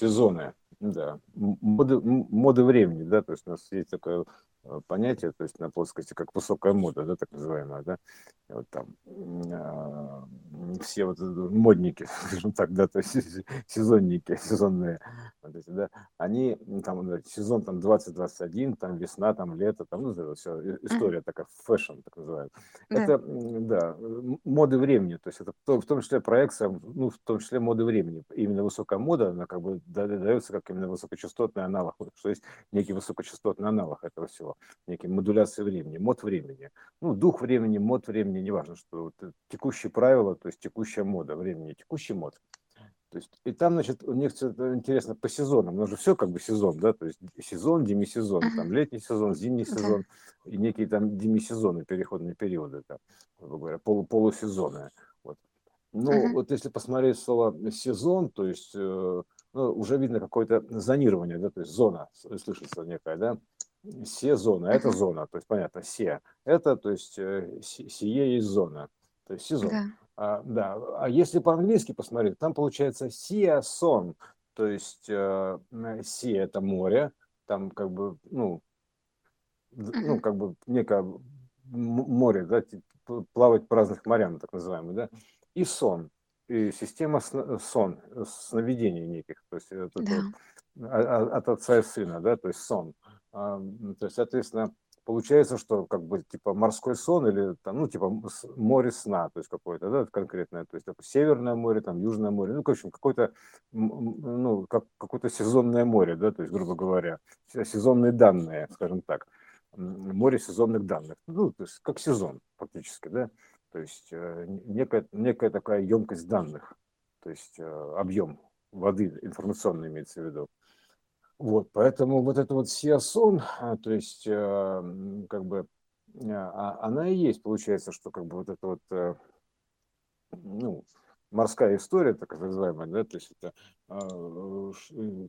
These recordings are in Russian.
сезоны, да, моды, моды времени, да, то есть у нас есть такое понятие, то есть на плоскости, как высокая мода, да, так называемая, да, вот там э, все вот модники, скажем так, да, то есть сезонники, сезонные, вот эти, да, они там сезон там 2021, там весна, там лето, там, ну, все, история такая, fashion, так называемая. Да. Это, да, моды времени, то есть это в том числе проекция, ну, в том числе моды времени. Именно высокая мода, она как бы дается как именно высокочастотный аналог, что есть некий высокочастотный аналог этого всего его, некие модуляции времени, мод времени. Ну, дух времени, мод времени, неважно, что вот текущие правила, то есть текущая мода времени, текущий мод. То есть, и там, значит, у них интересно по сезонам, у нас же все как бы сезон, да, то есть сезон, демисезон, там летний сезон, зимний сезон и некие там демисезоны, переходные периоды, там, грубо говоря, полу, полусезоны. Вот. Ну, uh-huh. вот если посмотреть слово сезон, то есть э, ну, уже видно какое-то зонирование, да, то есть зона слышится некая, да, се зона, это зона, то есть понятно, се, это, то есть э, сие есть зона, то есть сезон. Да. А, да, а если по-английски посмотреть, там получается сиасон, то есть э, это море, там как бы, ну, ну, как бы некое море, да, плавать по разных морям, так называемый, да, и сон, и система сон, сновидений неких, то есть это, да. от, от отца и сына, да, то есть сон. А, то есть, соответственно, получается, что как бы типа морской сон или там, ну, типа море сна, то есть какое-то, да, конкретное, то есть такое Северное море, там Южное море, ну, в общем, какое-то, ну, как, какое-то сезонное море, да, то есть, грубо говоря, сезонные данные, скажем так, море сезонных данных, ну, то есть как сезон фактически, да, то есть э, некая, некая такая емкость данных, то есть э, объем воды информационный имеется в виду. Вот, поэтому вот это вот сиасон, а, то есть, э, как бы, а, она и есть, получается, что как бы вот это вот, э, ну, морская история, так называемая, да, то есть это, а,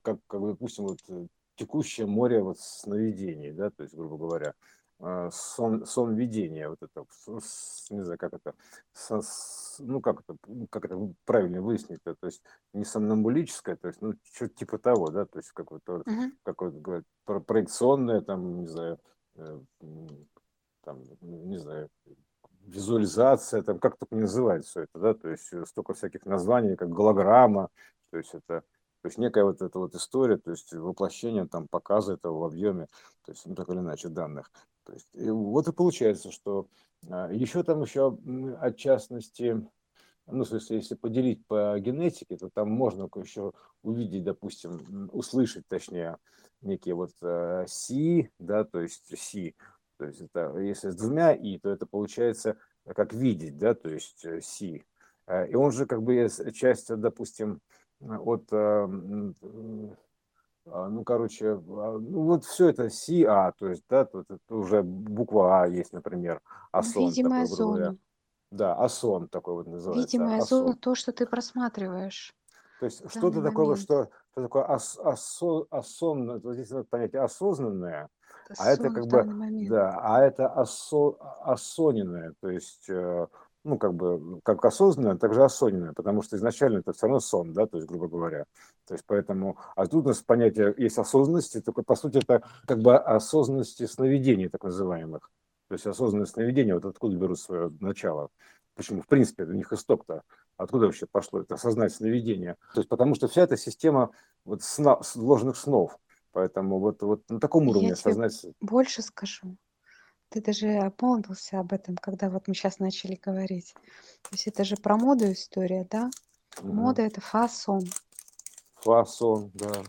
как, как допустим, вот текущее море вот сновидений, да, то есть, грубо говоря, а, сон, сон видения, вот это, не знаю, как это, со, ну, как это, как это правильно выяснить, то есть не сомнамбулическое, то есть, ну, что-то типа того, да, то есть какое-то, uh-huh. какое-то, говорят, проекционное, там, не знаю, э, там, не знаю, визуализация, там, как только называют все это, да, то есть э, столько всяких названий, как голограмма, то есть это, то есть некая вот эта вот история, то есть воплощение там показа этого в объеме, то есть ну, так или иначе данных. То есть, и вот и получается, что а, еще там еще от частности, ну, смысле, если поделить по генетике, то там можно еще увидеть, допустим, услышать, точнее, некие вот си, да, то есть си, то есть это, если с двумя и, то это получается как видеть, да, то есть си. А, и он же как бы часть, допустим, от а, ну, короче, а, ну, вот все это СИА, то есть, да, тут это уже буква А есть, например, АСОН. Видимая такой, зона. Да, АСОН такой вот называется. Видимая АСОН. зона, то, что ты просматриваешь. То есть что-то такое, что, что такое ас, асо, осознанное, вот здесь вот понятие осознанное, это а это как бы, да, а это осо, осоненное, то есть э, ну, как бы, как осознанное, так же осознанное, потому что изначально это все равно сон, да, то есть, грубо говоря. То есть, поэтому, а тут у нас понятие есть осознанности, только, по сути, это как бы осознанности сновидений, так называемых. То есть, осознанное сновидение, вот откуда берут свое начало. Почему, в принципе, это у них исток-то, откуда вообще пошло это осознать сновидение. То есть, потому что вся эта система вот сна, ложных снов, Поэтому вот, вот на таком уровне Я осознать... больше скажу. Ты даже обмолвился об этом, когда вот мы сейчас начали говорить. То есть это же про моду история, да? Мгм. Мода это фасон. Фасон, да.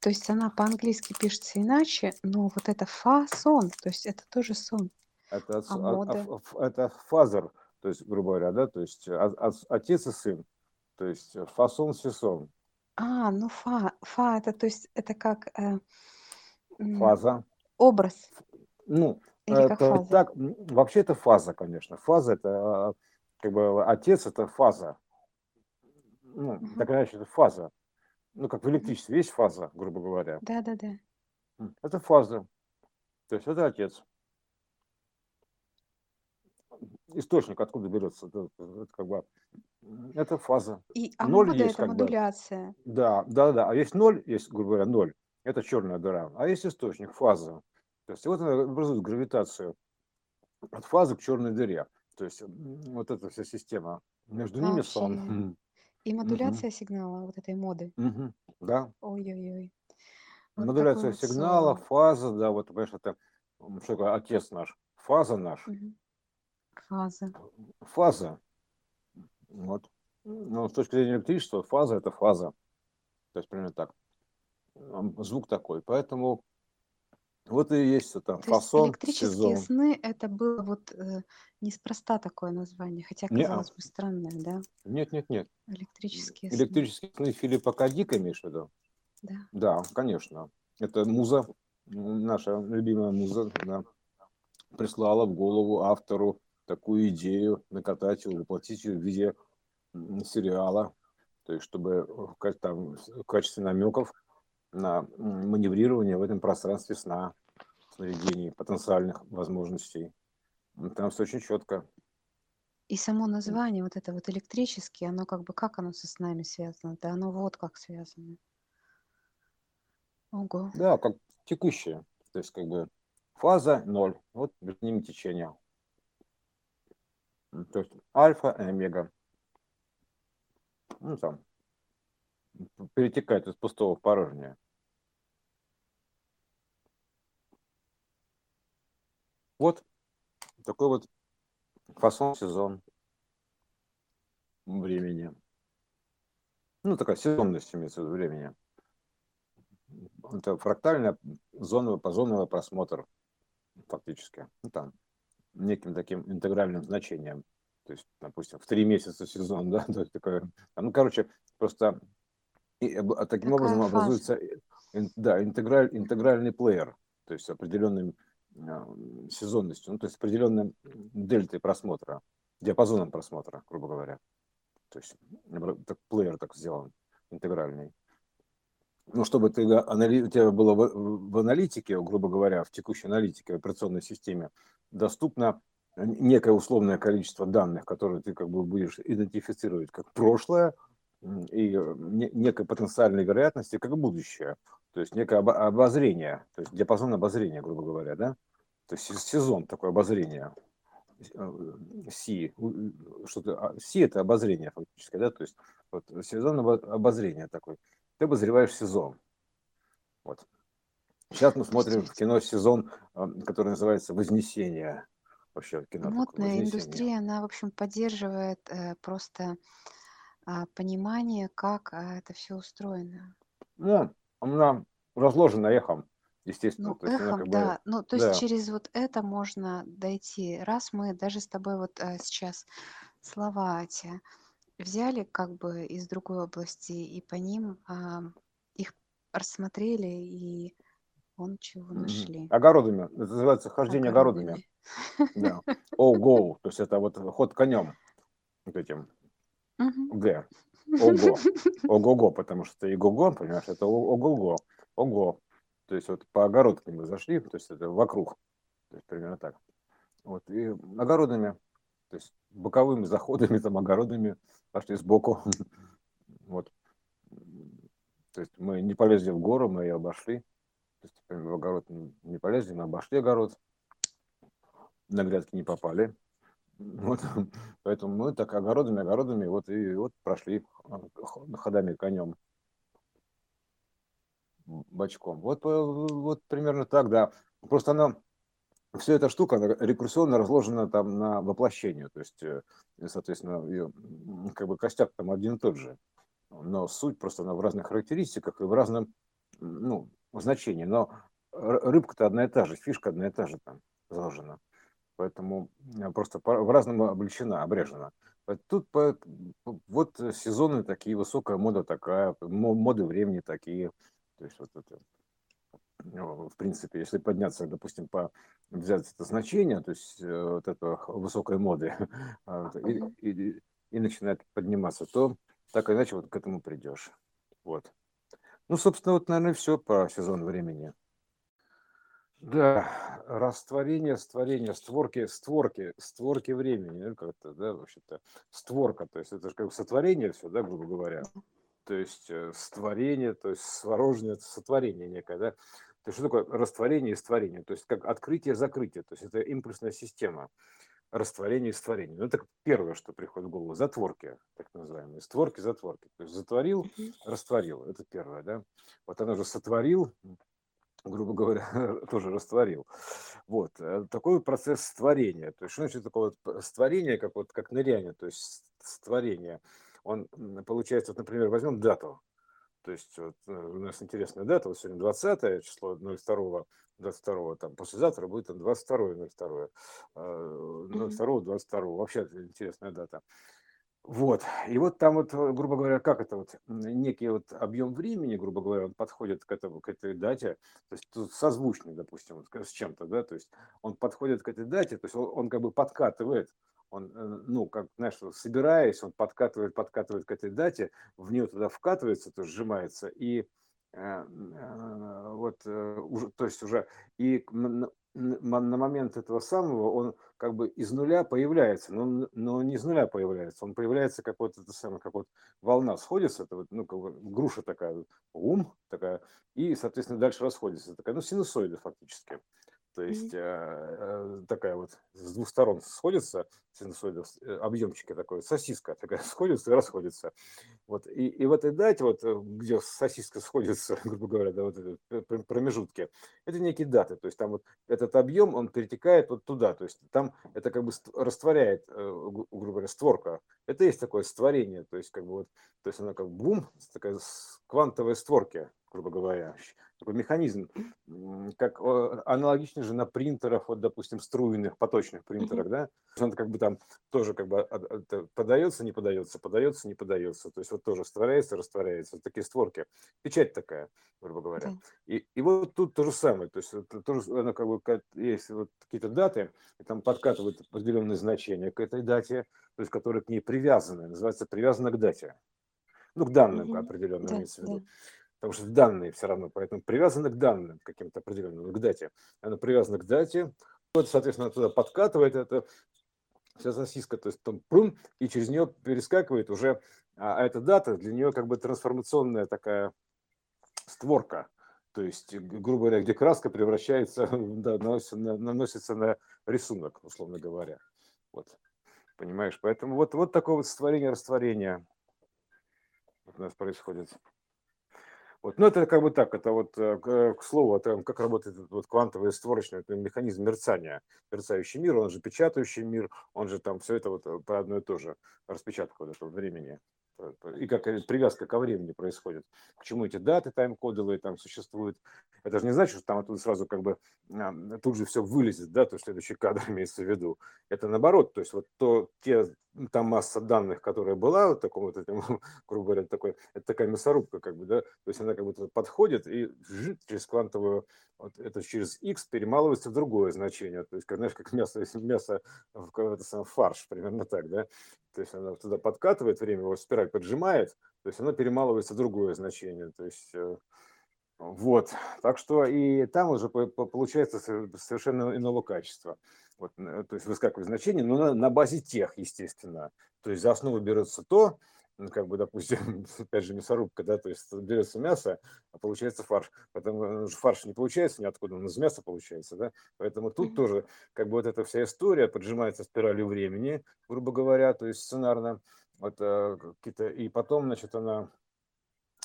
То есть она по-английски пишется иначе, но вот это фасон, то есть это тоже сон. Это, А а- а- мода? ф- это фазер, то есть, грубо говоря, да, то есть а- а- отец и сын, то есть фасон, сесон, А, ну фа, фа это то есть это как э, фаза. образ Ну, или как это фаза? так, вообще это фаза, конечно. Фаза это а, как бы отец это фаза. Ну, Мгм. так иначе, это фаза. Ну, как в электричестве есть фаза, грубо говоря. Да, да, да. Это фаза. То есть это отец. источник откуда берется? Это, это как бы это фаза. И, а Ноль есть это как бы. модуляция. Да, да, да. А есть ноль, есть, грубо говоря, ноль. Это черная дыра. А есть источник, фаза. То есть вот она образует гравитацию от фазы к черной дыре. То есть вот эта вся система. Между ними сон. И Мгм. модуляция сигнала вот этой моды. Мгм. Да. Ой-ой-ой. Вот Модуляция вот сигнала, сон. фаза, да, вот, понимаешь, это что такое отец наш, фаза наш. Фаза. фаза. Вот. Ну, с точки зрения электричества, фаза это фаза. То есть примерно так. Звук такой. Поэтому вот и есть это То есть фасон, электрические сезон. сны это было вот э, неспроста такое название, хотя Не, казалось бы странное, да? нет, нет, нет. Электрические сны. Электрические сны Филиппа Кадика имеешь в виду? Да. Да, конечно. Это муза, наша любимая муза, да, прислала в голову автору такую идею накатать ее, воплотить ее в виде сериала, то есть чтобы в ка- там, в качестве намеков на маневрирование в этом пространстве сна, сновидений, потенциальных возможностей. Там все очень четко. И само название вот это вот электрический, оно как бы как оно со снами связано? Да оно вот как связано. Ого. Да, как текущее. То есть как бы фаза ноль, вот между ними течение. То есть альфа и омега. Ну там п- перетекает из пустого в порожнее. Вот такой вот фасон сезон времени. Ну, такая сезонность имеется в виду времени. Это фрактальная зоновый, позоновый просмотр фактически. Ну, там, неким таким интегральным значением. То есть, допустим, в три месяца сезон, да, то есть такое, ну, короче, просто и, об- а таким Такая образом фаза. образуется, э, да, интеграль, интегральный плеер, то есть с определенным сезонностью, ну, то есть с определенным дельтой просмотра, диапазоном просмотра, грубо говоря. То есть так, плеер так сделан, интегральный. Ну, чтобы ты, анали- у тебя было в, в аналитике, грубо говоря, в текущей аналитике, в операционной системе, доступно некое условное количество данных, которые ты как бы будешь идентифицировать как прошлое, и э, не- некой потенциальной вероятности как будущее. То есть некое обо- обозрение, то есть диапазон обозрения, грубо говоря, да? То есть се- сезон такое обозрение. Э, Си, у- что-то, а, Си это обозрение фактически, да, то есть вот сезон обо- обозрения такой. Ты обозреваешь сезон. Вот. Сейчас мы смотрим в кино сезон, э, который называется «Вознесение». Вообще кино Модная индустрия, она, в общем, поддерживает э, просто понимание, как а, это все устроено. Ну, она разложена эхом, естественно. Ну, то есть она эхом, как бы, да. Ну, то есть да. через вот это можно дойти. Раз мы даже с тобой вот э, сейчас слова эти взяли как бы из другой области и по ним а, их рассмотрели и вон чего нашли. Огородами. Это называется хождение огородами. Да. Ого. То есть это вот ход конем. Вот этим. Мгм. Г. Ого. Ого-го, потому что и го понимаешь, это ого-го. Ого. То есть вот по огородке мы зашли, то есть это вокруг. То есть примерно так. Вот. И огородами, то есть боковыми заходами, там огородами пошли сбоку. Вот. То есть мы не полезли в гору, мы ее обошли. То есть в огород не полезли, мы обошли огород. На грядки не попали. Вот. Поэтому мы так огородами, огородами, вот и вот прошли х- ходами конем бочком. Вот, э, вот примерно так, да. Просто она, вся эта штука, она рекурсионно разложена там на воплощение. То есть, э, соответственно, ее, как бы костяк там один и тот же. Но суть просто она в разных характеристиках и в разном ну, значении. Но рыбка-то одна и та же, фишка одна и та же там заложена. Поэтому э, просто в разном облечена, обрежена. Тут по- вот сезоны такие, высокая мода такая, мо- моды времени такие. То есть вот это, ну, в принципе, если подняться, допустим, по взять это значение, то есть э, вот это высокой моды, а, и, и- и начинает подниматься, то так или иначе вот к этому придешь. Вот. Ну, собственно, вот, наверное, все по сезону времени. Да, растворение, створение, створки, створки, створки времени, ну, как-то, да, вообще-то, створка, то есть это же как бы сотворение все, да, грубо говоря, то есть э, створение, то есть сворожнее, это сотворение некое, да, то есть что такое растворение и створение, то есть как открытие-закрытие, то есть это импульсная система, растворение и створение. Ну, это первое, что приходит в голову, затворки, так называемые, створки, затворки, то есть затворил, растворил, это первое, да, вот оно же сотворил, грубо говоря, тоже растворил. Вот. Э, такой процесс творения. То есть, что значит такое вот створение, как, вот, как ныряние, то есть створение. Он, получается, вот, например, возьмем дату. То есть вот, э, у нас интересная дата, вот сегодня 20 число 02 22 там послезавтра будет 22 02 02 22 вообще интересная дата вот. И вот там вот, э, грубо говоря, как это вот, некий вот объем времени, грубо говоря, он подходит к, этому, к этой дате, то есть тут созвучный, допустим, с чем-то, да, то есть он подходит к этой дате, то есть он, он как бы подкатывает, он, э, ну, как, знаешь, собираясь, он подкатывает, подкатывает к этой дате, в нее туда вкатывается, то сжимается, и э, вот, уже, то есть уже, и на момент этого самого он как бы из нуля появляется, но, но не из нуля появляется, он появляется как вот это самое, как вот волна сходится, это вот, ну, как бы груша такая, ум такая, и, соответственно, дальше расходится, такая, ну, синусоида фактически. То есть mm-hmm. такая вот с двух сторон сходится синусоида, э, объемчики такой, сосиска такая сходится и расходится. Вот. И, и в этой дате, вот, где сосиска сходится, грубо говоря, да, вот промежутки, это некие даты. То есть там вот этот объем, он перетекает вот туда. То есть там это как бы растворяет, грубо говоря, створка. Это есть такое створение. То есть как бы вот, то есть она как бум, такая квантовые створки, грубо говоря такой механизм, как аналогично же на принтерах, вот, допустим, струйных, поточных принтерах, да, он как бы там тоже как бы подается, не подается, подается, не подается, то есть вот тоже растворяется, растворяется, вот такие створки, печать такая, грубо говоря. Да. И, и вот тут то же самое, то есть тоже, оно как бы, есть вот какие-то даты, и там подкатывают определенные значения к этой дате, то есть которые к ней привязаны, называется привязано к дате, ну, к данным угу. определенным, да, имеется в виду. Да потому что данные все равно, поэтому привязаны к данным каким-то определенным, к дате. Она привязана к дате, вот, соответственно, туда подкатывает это вся сосиска, то есть там прум, и через нее перескакивает уже, а, а эта дата для нее как бы трансформационная такая створка, то есть, грубо говоря, где краска превращается, да, наносится, на, наносится на рисунок, условно говоря. Вот. Понимаешь? Поэтому вот, вот такое вот створение-растворение у нас происходит. Вот. Но это как бы так, это вот э, к, к слову о том, как работает вот квантовый створочный это механизм мерцания. Мерцающий мир, он же печатающий мир, он же там все это вот э, по одно и то же распечатка вот этого времени. И как привязка ко времени происходит. К чему эти даты тайм-кодовые там существуют. Это же не значит, что там оттуда сразу как бы тут же все вылезет, да, то следующий кадр имеется в виду. Это наоборот, то есть вот то, те там масса данных, которая была, вот таком вот этим, грубо говоря, такой, это такая мясорубка, как бы, да, то есть она как будто подходит и через квантовую, вот это через X перемалывается в другое значение, то есть, как, знаешь, как мясо, если мясо в какой-то сам фарш, примерно так, да, то есть она туда подкатывает время, его спираль поджимает, то есть оно перемалывается в другое значение, то есть э, вот, так что и там уже получается совершенно иного качества вот, э, то есть выскакивает значение, но на, на базе тех, естественно. То есть за основу берется то, ну, как бы, допустим, опять же, мясорубка, да, то есть берется мясо, а получается фарш. Поэтому фарш не получается ниоткуда, он из мяса получается, да. Поэтому тут mm-hmm. тоже, как бы, вот эта вся история поджимается спиралью времени, грубо говоря, то есть сценарно, вот, а, какие-то, и потом, значит, она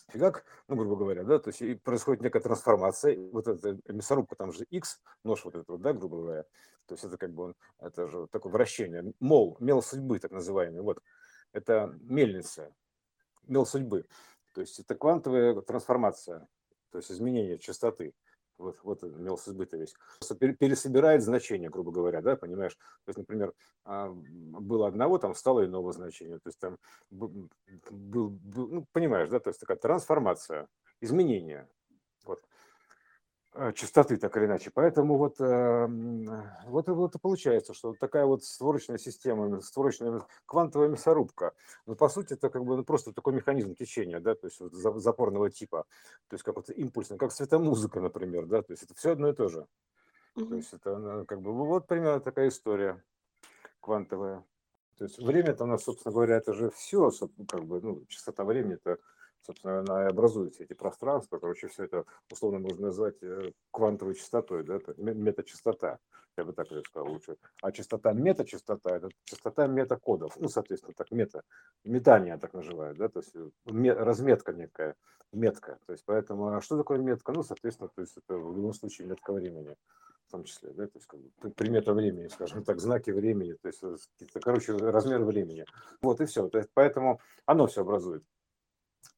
фигак, ну, грубо говоря, да, то есть и происходит некая трансформация, вот эта мясорубка, там же X, нож вот этот вот, да, грубо говоря, то есть это как бы это же такое вращение, мол, мел судьбы так называемый, вот, это мельница, мел судьбы, то есть это квантовая трансформация, то есть изменение частоты, вот, вот мел судьбы-то весь, пересобирает значение, грубо говоря, да, понимаешь, то есть, например, а, было одного, там стало иного значения, то есть там был, был ну, понимаешь, да, то есть такая трансформация, изменение, частоты, так или иначе. Поэтому вот, эм, вот, вот и получается, что такая вот створочная система, створочная квантовая мясорубка, ну, по сути, это как бы ну, просто такой механизм течения, да, то есть вот запорного типа, то есть как вот импульсный, как светомузыка, например, да, то есть это все одно и то же. То есть это как бы вот примерно такая история квантовая. То есть время-то у нас, собственно говоря, это же все, как бы, ну, частота времени это собственно, она и образует все эти пространства. Короче, все это условно можно назвать э, квантовой частотой, да, это метачастота, я бы так сказал лучше. А частота метачастота – это частота метакодов, ну, соответственно, так мета, метание так называют, да, то есть э, разметка некая, метка. То есть поэтому, а что такое метка? Ну, соответственно, то есть это в любом случае метка времени в том числе, да, то есть как бы, примета времени, скажем так, знаки времени, то есть, короче, размер времени. Вот и все. То есть, поэтому оно все образует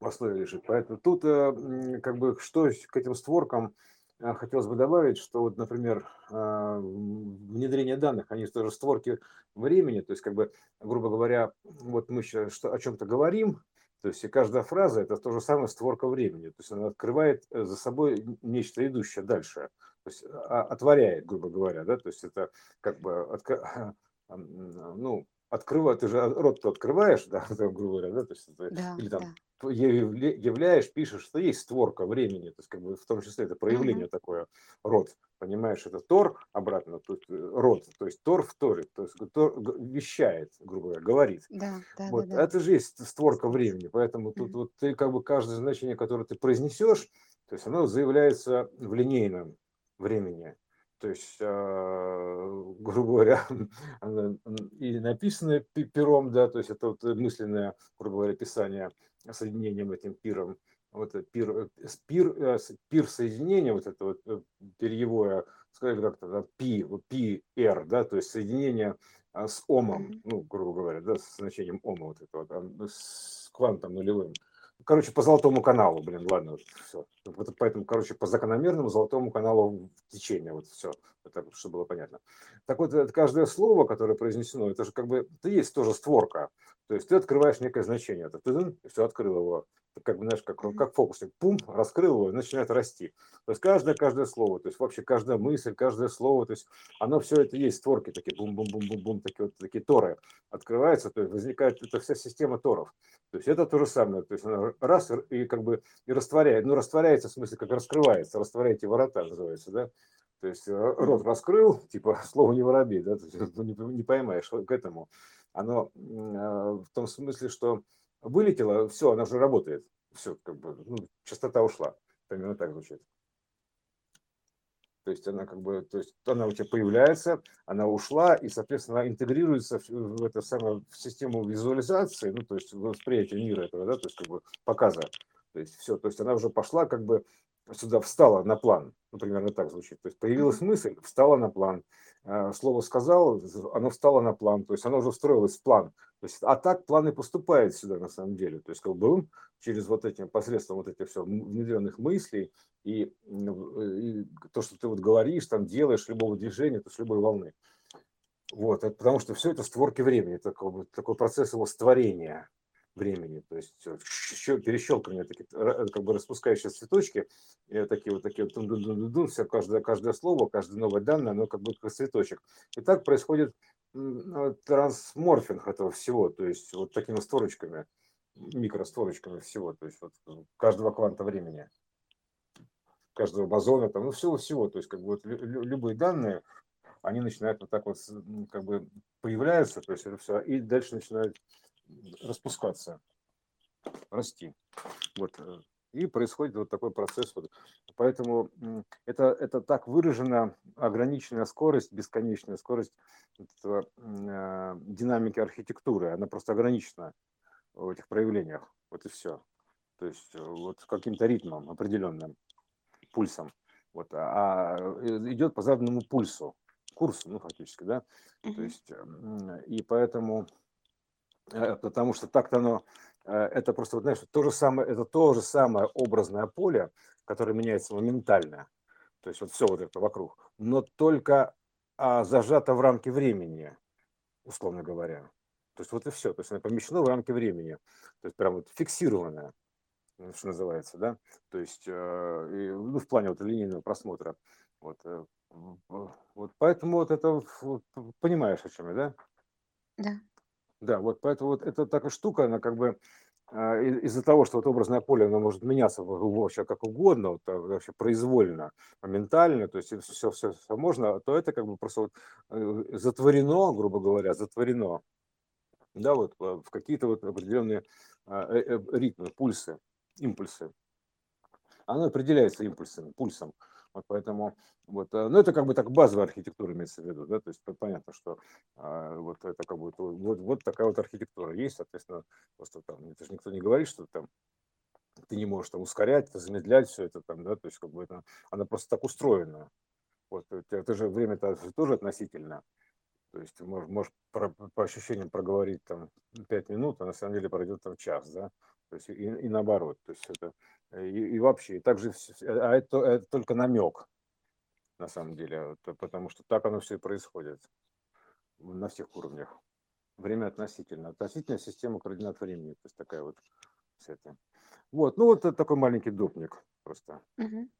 в основе лежит. Поэтому тут э, как бы что к этим створкам э, хотелось бы добавить, что вот, например, э, внедрение данных, они тоже створки времени, то есть как бы, грубо говоря, вот мы сейчас о чем-то говорим, то есть и каждая фраза это то же самое створка времени, то есть она открывает за собой нечто идущее дальше, то есть а, отворяет, грубо говоря, да, то есть это как бы ну открывать, ты же рот открываешь, да, грубо говоря, да, то есть да, или там да являешь, пишешь, что есть створка времени, то есть как бы в том числе это проявление mm-hmm. такое, род, понимаешь, это Тор обратно, тут э, род, то есть Тор в Торе, то есть Тор вещает, грубо говоря, говорит. Да, да, вот, да, да. Это же есть створка времени, поэтому тут mm-hmm. вот ты как бы каждое значение, которое ты произнесешь, то есть оно заявляется в линейном времени. То есть, а, грубо говоря, и написанное пером, да, то есть это вот мысленное, грубо говоря, писание соединением этим пиром, вот пир, пир, э, пир соединения, вот это вот э, перьевое, сказали как-то, пи, пи, р, да, то есть соединение а, с омом, ну, грубо говоря, да, с значением ома вот этого, там, с квантом нулевым. Короче, по золотому каналу, блин, ладно, все. Вот поэтому, короче, по закономерному золотому каналу течения, вот все, это, чтобы было понятно. Так вот, это каждое слово, которое произнесено, это же как бы, это есть тоже створка. То есть ты открываешь некое значение, это ты все открыл его как бы, знаешь, как, как фокусник, пум, раскрыл его и начинает расти. То есть каждое, каждое слово, то есть вообще каждая мысль, каждое слово, то есть оно все это есть, створки такие, бум-бум-бум-бум-бум, такие вот такие торы открываются, то есть возникает эта вся система торов. То есть это то же самое, то есть она раз и как бы и растворяет, ну растворяется в смысле как раскрывается, растворяете ворота называется, да, то есть э, рот раскрыл, типа слово не воробей, да, ну, не, не поймаешь к этому. Оно э, в том смысле, что вылетело, все, она уже работает. Все, как бы, ну, частота ушла. Примерно так звучит. То есть она как бы, то есть она у тебя появляется, она ушла и, соответственно, она интегрируется в, в это самое в систему визуализации, ну то есть восприятия мира этого, да, то есть как бы показа. То есть все, то есть она уже пошла как бы сюда встала на план, ну, примерно так звучит. То есть появилась мысль, встала на план. Э, слово сказал, оно встало на план, то есть оно уже встроилось в план. То есть, а так план и поступает сюда на самом деле. То есть как бы через вот этим, посредством вот этих все внедренных мыслей и, и то, что ты вот говоришь, там делаешь, любого движения, то есть любой волны. Вот, это потому что все это створки времени, такой, такой процесс его створения времени. То есть еще перещелкивание, такие, как бы распускающие цветочки, и такие вот такие дун -дун -дун -дун, все, каждое, каждое слово, каждое новое данное, оно как как цветочек. И так происходит ну, трансморфинг этого всего, то есть вот такими створочками, микростворочками всего, то есть вот каждого кванта времени каждого бозона, там, ну, всего-всего, то есть как бы вот любые данные, они начинают вот так вот как бы появляются, то есть это все, и дальше начинают распускаться, расти. Вот. Э, и происходит вот такой процесс. Вот. Поэтому это, это так выражена ограниченная скорость, бесконечная скорость этого, э, динамики архитектуры. Она просто ограничена в этих проявлениях. Вот и все. То есть э, вот каким-то ритмом определенным, пульсом. Вот, а, а идет по заданному пульсу, курсу, ну, фактически, да. Mm-hmm. То есть, и поэтому Э, потому что так-то оно, э, это просто, вот, знаешь, то же самое, это то же самое образное поле, которое меняется моментально, то есть вот все вот это вокруг, но только а, зажато в рамки времени, условно говоря. То есть вот и все, то есть оно помещено в рамки времени, то есть прям вот фиксированное, что называется, да, то есть э, ну, в плане вот линейного просмотра. Вот, вот поэтому вот это, вот, понимаешь, о чем я, да? Да. Да, вот поэтому вот эта такая штука, она как бы а, из-за того, что вот образное поле, оно может меняться вообще как угодно, вот, вообще произвольно, моментально, то есть все, все, все можно, то это как бы просто вот э, затворено, грубо говоря, затворено, да, вот в какие-то вот определенные а, э, э, ритмы, пульсы, импульсы. Оно определяется импульсом, пульсом. Вот поэтому, вот, ну это как бы так базовая архитектура имеется в виду, да, то есть понятно, что а, вот это как бы вот, вот такая вот архитектура есть, соответственно, просто там, это же никто не говорит, что там ты не можешь там ускорять, замедлять все это там, да, то есть как бы это, она просто так устроена. Вот, это же время-то тоже относительно. То есть можешь, можешь по, по ощущениям проговорить там 5 минут, а на самом деле пройдет там час, да, то есть и, и наоборот, то есть это и, и вообще, и также, а это, это только намек, на самом деле, потому что так оно все и происходит на всех уровнях. Время относительно. Относительная система координат времени, то есть такая вот вся эта. Вот, ну вот такой маленький допник просто. Мгм.